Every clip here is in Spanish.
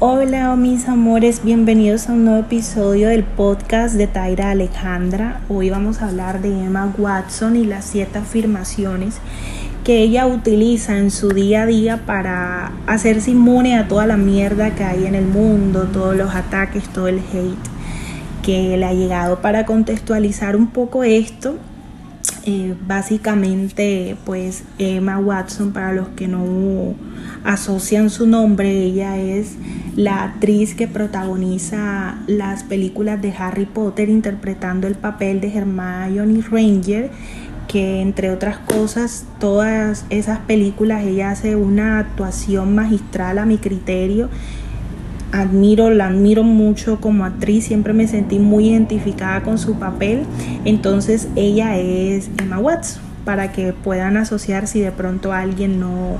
Hola mis amores, bienvenidos a un nuevo episodio del podcast de Taira Alejandra. Hoy vamos a hablar de Emma Watson y las siete afirmaciones que ella utiliza en su día a día para hacerse inmune a toda la mierda que hay en el mundo, todos los ataques, todo el hate que le ha llegado. Para contextualizar un poco esto, eh, básicamente pues Emma Watson, para los que no asocian su nombre, ella es la actriz que protagoniza las películas de Harry Potter interpretando el papel de Hermione Ranger que entre otras cosas todas esas películas ella hace una actuación magistral a mi criterio. Admiro, la admiro mucho como actriz, siempre me sentí muy identificada con su papel, entonces ella es Emma Watson, para que puedan asociar si de pronto alguien no,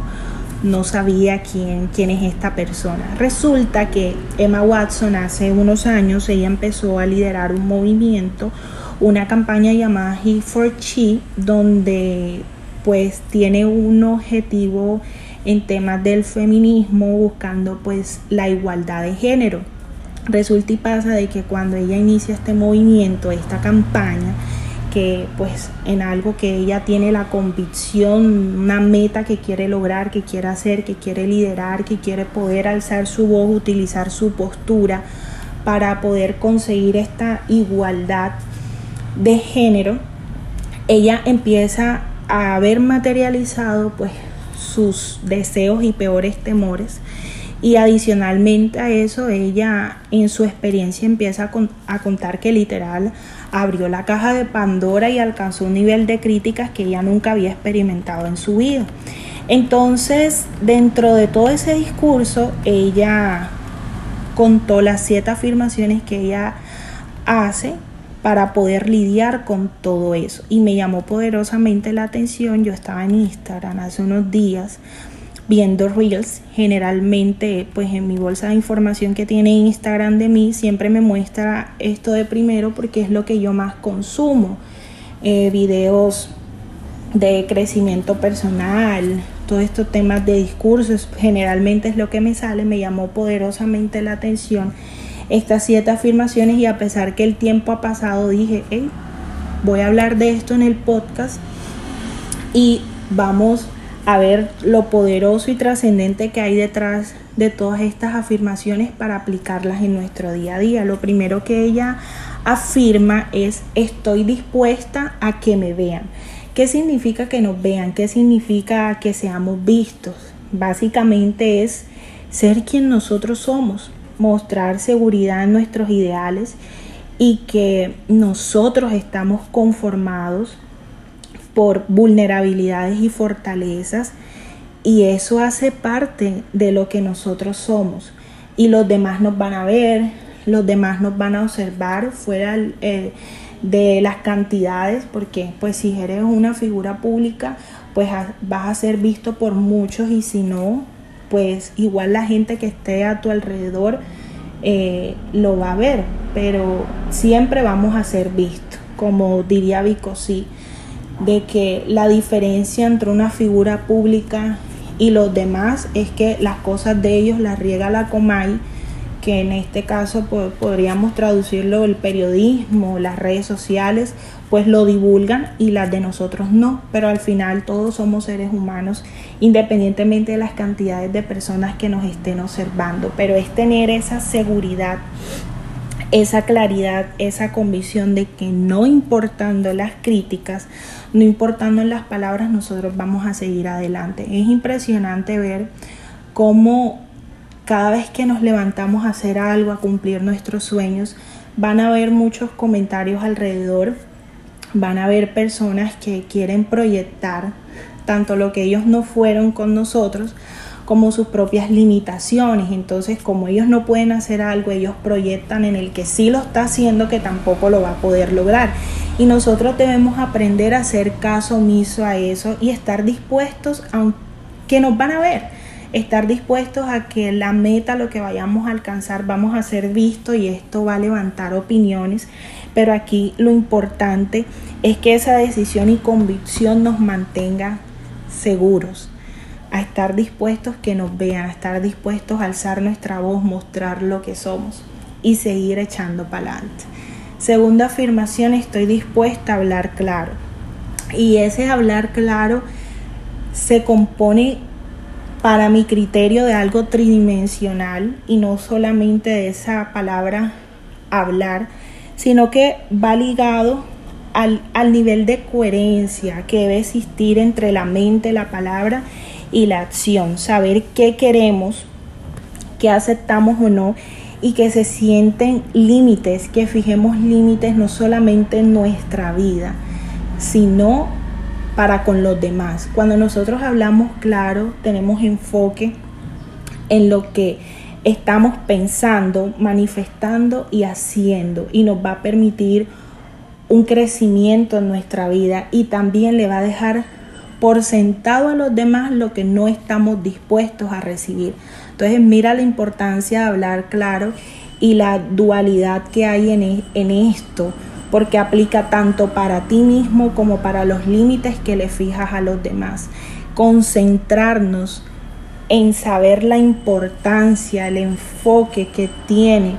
no sabía quién, quién es esta persona. Resulta que Emma Watson hace unos años, ella empezó a liderar un movimiento, una campaña llamada He for She, donde pues tiene un objetivo en temas del feminismo buscando pues la igualdad de género. Resulta y pasa de que cuando ella inicia este movimiento, esta campaña, que pues en algo que ella tiene la convicción, una meta que quiere lograr, que quiere hacer, que quiere liderar, que quiere poder alzar su voz, utilizar su postura para poder conseguir esta igualdad de género, ella empieza a haber materializado pues sus deseos y peores temores. Y adicionalmente a eso, ella en su experiencia empieza a, contar que literal abrió la caja de Pandora y alcanzó un nivel de críticas que ella nunca había experimentado en su vida. Entonces, dentro de todo ese discurso, ella contó las siete afirmaciones que ella hace para poder lidiar con todo eso. Y me llamó poderosamente la atención, yo estaba en Instagram hace unos días viendo reels. Generalmente, pues en mi bolsa de información que tiene Instagram de mí, siempre me muestra esto de primero porque es lo que yo más consumo. Eh, videos de crecimiento personal, todos estos temas de discursos, generalmente es lo que me sale, me llamó poderosamente la atención estas siete afirmaciones y a pesar que el tiempo ha pasado, dije, hey, voy a hablar de esto en el podcast y vamos a ver lo poderoso y trascendente que hay detrás de todas estas afirmaciones para aplicarlas en nuestro día a día. Lo primero que ella afirma es estoy dispuesta a que me vean. ¿Qué significa que nos vean? ¿Qué significa que seamos vistos? Básicamente es ser quien nosotros somos, mostrar seguridad en nuestros ideales y que nosotros estamos conformados por vulnerabilidades y fortalezas y eso hace parte de lo que nosotros somos. Y los demás nos van a ver, los demás nos van a observar fuera eh, de las cantidades porque pues si eres una figura pública pues vas a ser visto por muchos y si no pues igual la gente que esté a tu alrededor eh, lo va a ver pero siempre vamos a ser vistos como diría Vico sí de que la diferencia entre una figura pública y los demás es que las cosas de ellos las riega la Comay, que en este caso podríamos traducirlo el periodismo, las redes sociales, pues lo divulgan y las de nosotros no, pero al final todos somos seres humanos independientemente de las cantidades de personas que nos estén observando, pero es tener esa seguridad esa claridad, esa convicción de que no importando las críticas, no importando las palabras, nosotros vamos a seguir adelante. Es impresionante ver cómo cada vez que nos levantamos a hacer algo, a cumplir nuestros sueños, van a haber muchos comentarios alrededor, van a haber personas que quieren proyectar tanto lo que ellos no fueron con nosotros, como sus propias limitaciones. Entonces, como ellos no pueden hacer algo, ellos proyectan en el que sí lo está haciendo, que tampoco lo va a poder lograr. Y nosotros debemos aprender a hacer caso omiso a eso y estar dispuestos a que nos van a ver. Estar dispuestos a que la meta, lo que vayamos a alcanzar, vamos a ser vistos y esto va a levantar opiniones. Pero aquí lo importante es que esa decisión y convicción nos mantenga seguros a estar dispuestos que nos vean, a estar dispuestos a alzar nuestra voz, mostrar lo que somos y seguir echando para adelante. Segunda afirmación, estoy dispuesta a hablar claro. Y ese hablar claro se compone para mi criterio de algo tridimensional y no solamente de esa palabra hablar, sino que va ligado al, al, nivel de coherencia que debe existir entre la mente, la palabra y la acción. Saber qué queremos, qué aceptamos o no y que se sienten límites, que fijemos límites no solamente en nuestra vida, sino para con los demás. Cuando nosotros hablamos claro, tenemos enfoque en lo que estamos pensando, manifestando y haciendo y nos va a permitir un crecimiento en nuestra vida y también le va a dejar por sentado a los demás lo que no estamos dispuestos a recibir. Entonces mira la importancia de hablar claro y la dualidad que hay en, e, en esto, porque aplica tanto para ti mismo como para los límites que le fijas a los demás. Concentrarnos en saber la importancia, el enfoque que tiene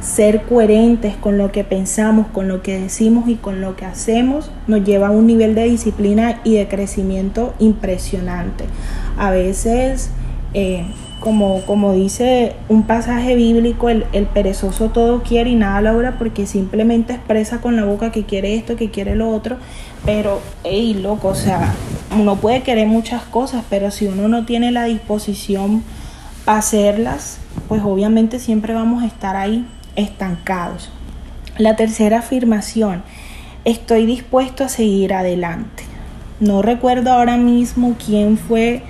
ser coherentes con lo que pensamos, con lo que decimos y con lo que hacemos, nos lleva a un nivel de disciplina y de crecimiento impresionante. A veces eh, como, como dice un pasaje bíblico, el, perezoso todo quiere y nada logra porque simplemente expresa con la boca que quiere esto, que quiere lo otro, pero, hey, loco, o sea, uno puede querer muchas cosas, pero si uno no tiene la disposición para hacerlas, pues obviamente siempre vamos a estar ahí estancados. La tercera afirmación, estoy dispuesto a seguir adelante. No recuerdo ahora mismo quién fue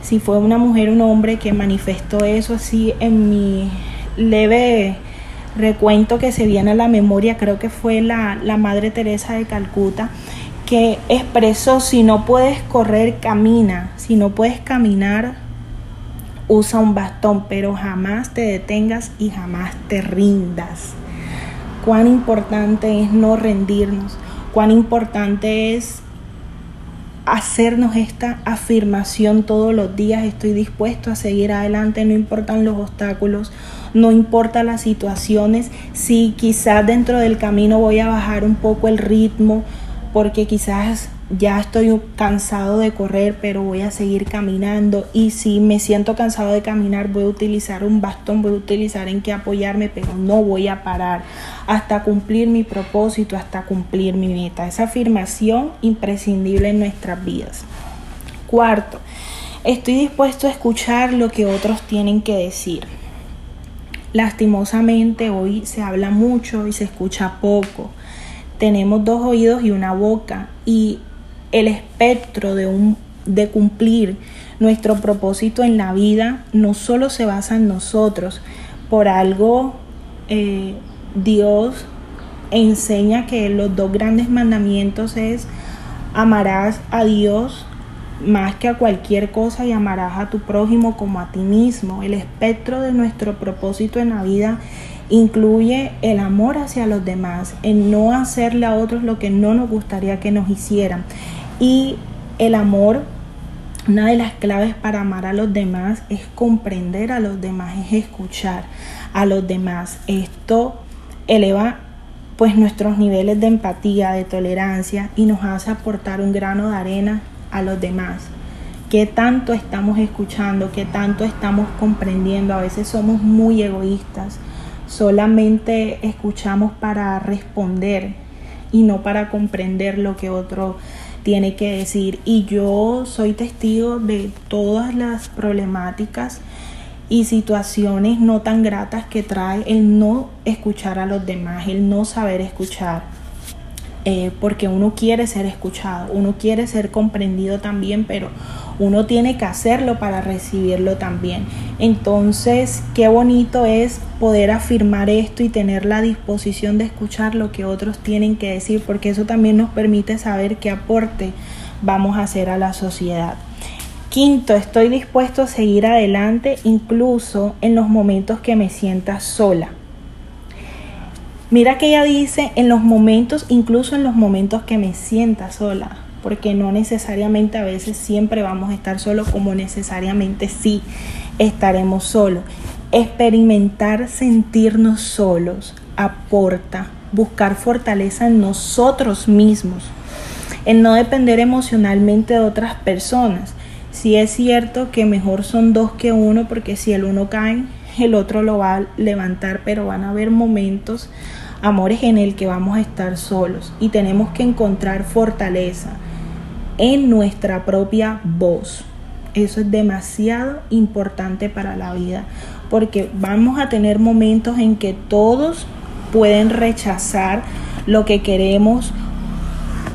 si fue una mujer o un hombre que manifestó eso así en mi leve recuento que se viene a la memoria, creo que fue la, la Madre Teresa de Calcuta, que expresó, si no puedes correr, camina, si no puedes caminar, usa un bastón, pero jamás te detengas y jamás te rindas. Cuán importante es no rendirnos, cuán importante es hacernos esta afirmación todos los días, estoy dispuesto a seguir adelante, no importan los obstáculos, no importa las situaciones, si quizás dentro del camino voy a bajar un poco el ritmo, porque quizás ya estoy cansado de correr, pero voy a seguir caminando. Y si me siento cansado de caminar, voy a utilizar un bastón, voy a utilizar en qué apoyarme, pero no voy a parar hasta cumplir mi propósito, hasta cumplir mi meta. Esa afirmación imprescindible en nuestras vidas. Cuarto, estoy dispuesto a escuchar lo que otros tienen que decir. Lastimosamente hoy se habla mucho y se escucha poco. Tenemos dos oídos y una boca y el espectro de, un, de cumplir nuestro propósito en la vida no solo se basa en nosotros, por algo eh, Dios enseña que los dos grandes mandamientos es amarás a Dios más que a cualquier cosa y amarás a tu prójimo como a ti mismo. El espectro de nuestro propósito en la vida incluye el amor hacia los demás, en no hacerle a otros lo que no nos gustaría que nos hicieran. Y el amor, una de las claves para amar a los demás es comprender a los demás, es escuchar a los demás. Esto eleva pues nuestros niveles de empatía, de tolerancia y nos hace aportar un grano de arena a los demás. ¿Qué tanto estamos escuchando? ¿Qué tanto estamos comprendiendo? A veces somos muy egoístas. Solamente escuchamos para responder y no para comprender lo que otro tiene que decir. Y yo soy testigo de todas las problemáticas y situaciones no tan gratas que trae el no escuchar a los demás, el no saber escuchar. Eh, porque uno quiere ser escuchado, uno quiere ser comprendido también, pero uno tiene que hacerlo para recibirlo también. Entonces, qué bonito es poder afirmar esto y tener la disposición de escuchar lo que otros tienen que decir, porque eso también nos permite saber qué aporte vamos a hacer a la sociedad. Quinto, estoy dispuesto a seguir adelante incluso en los momentos que me sienta sola. Mira que ella dice en los momentos, incluso en los momentos que me sienta sola. Porque no necesariamente a veces siempre vamos a estar solos como necesariamente sí estaremos solos. Experimentar sentirnos solos aporta buscar fortaleza en nosotros mismos, en no depender emocionalmente de otras personas. Si es cierto que mejor son dos que uno, porque si el uno cae, el otro lo va a levantar, pero van a haber momentos, amores, en el que vamos a estar solos y tenemos que encontrar fortaleza en nuestra propia voz. Eso es demasiado importante para la vida, porque vamos a tener momentos en que todos pueden rechazar lo que queremos.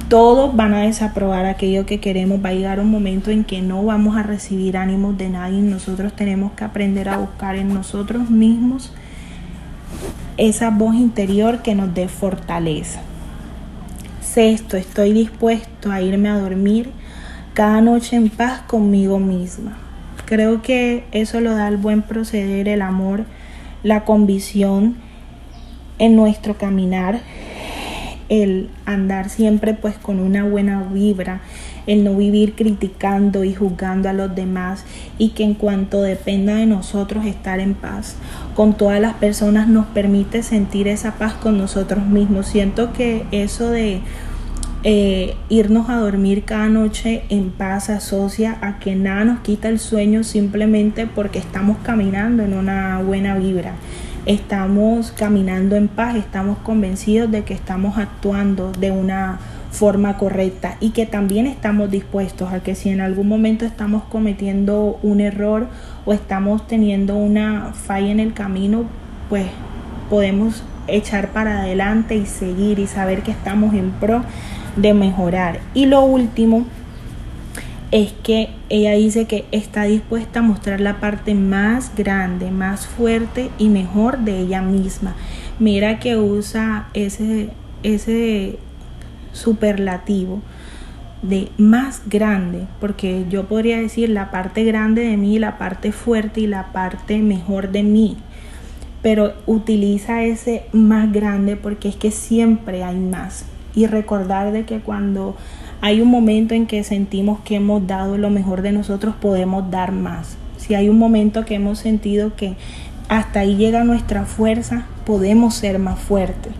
Todos van a desaprobar aquello que queremos. Va a llegar un momento en que no vamos a recibir ánimos de nadie. Nosotros tenemos que aprender a buscar en nosotros mismos esa voz interior que nos dé fortaleza. Sexto, estoy dispuesto a irme a dormir cada noche en paz conmigo misma. Creo que eso lo da el buen proceder, el amor, la convicción en nuestro caminar, el andar siempre pues con una buena vibra, el no vivir criticando y juzgando a los demás y que en cuanto dependa de nosotros estar en paz con todas las personas nos permite sentir esa paz con nosotros mismos. Siento que eso de eh, irnos a dormir cada noche en paz asocia a que nada nos quita el sueño simplemente porque estamos caminando en una buena vibra estamos caminando en paz, estamos convencidos de que estamos actuando de una forma correcta y que también estamos dispuestos a que si en algún momento estamos cometiendo un error o estamos teniendo una falla en el camino, pues podemos echar para adelante y seguir y saber que estamos en pro de mejorar. Y lo último es que ella dice que está dispuesta a mostrar la parte más grande, más fuerte y mejor de ella misma. Mira que usa ese, ese superlativo de más grande, porque yo podría decir la parte grande de mí, la parte fuerte y la parte mejor de mí. Pero utiliza ese más grande porque es que siempre hay más. Y recordar de que cuando hay un momento en que sentimos que hemos dado lo mejor de nosotros, podemos dar más. Si hay un momento que hemos sentido que hasta ahí llega nuestra fuerza, podemos ser más fuertes.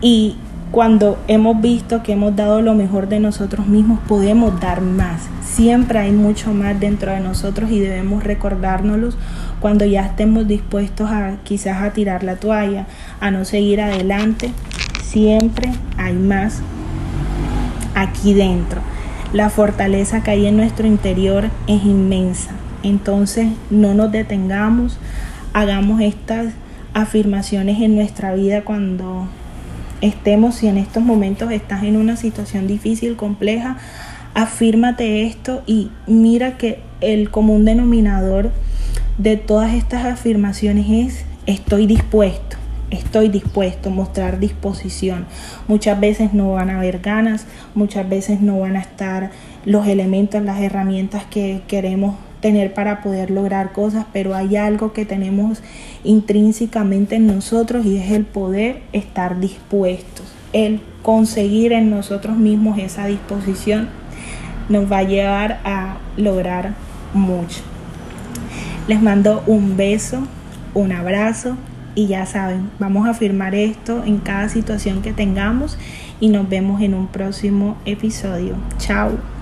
Y cuando hemos visto que hemos dado lo mejor de nosotros mismos, podemos dar más. Siempre hay mucho más dentro de nosotros y debemos recordárnoslos cuando ya estemos dispuestos a quizás a tirar la toalla, a no seguir adelante. Siempre hay más aquí dentro. La fortaleza que hay en nuestro interior es inmensa. Entonces no nos detengamos, hagamos estas afirmaciones en nuestra vida cuando estemos, si en estos momentos estás en una situación difícil, compleja, afírmate esto y mira que el común denominador de todas estas afirmaciones es estoy dispuesto estoy dispuesto, mostrar disposición. Muchas veces no van a haber ganas, muchas veces no van a estar los elementos, las herramientas que queremos tener para poder lograr cosas, pero hay algo que tenemos intrínsecamente en nosotros y es el poder estar dispuestos, el conseguir en nosotros mismos esa disposición nos va a llevar a lograr mucho. Les mando un beso, un abrazo y ya saben, vamos a firmar esto en cada situación que tengamos y nos vemos en un próximo episodio. Chao.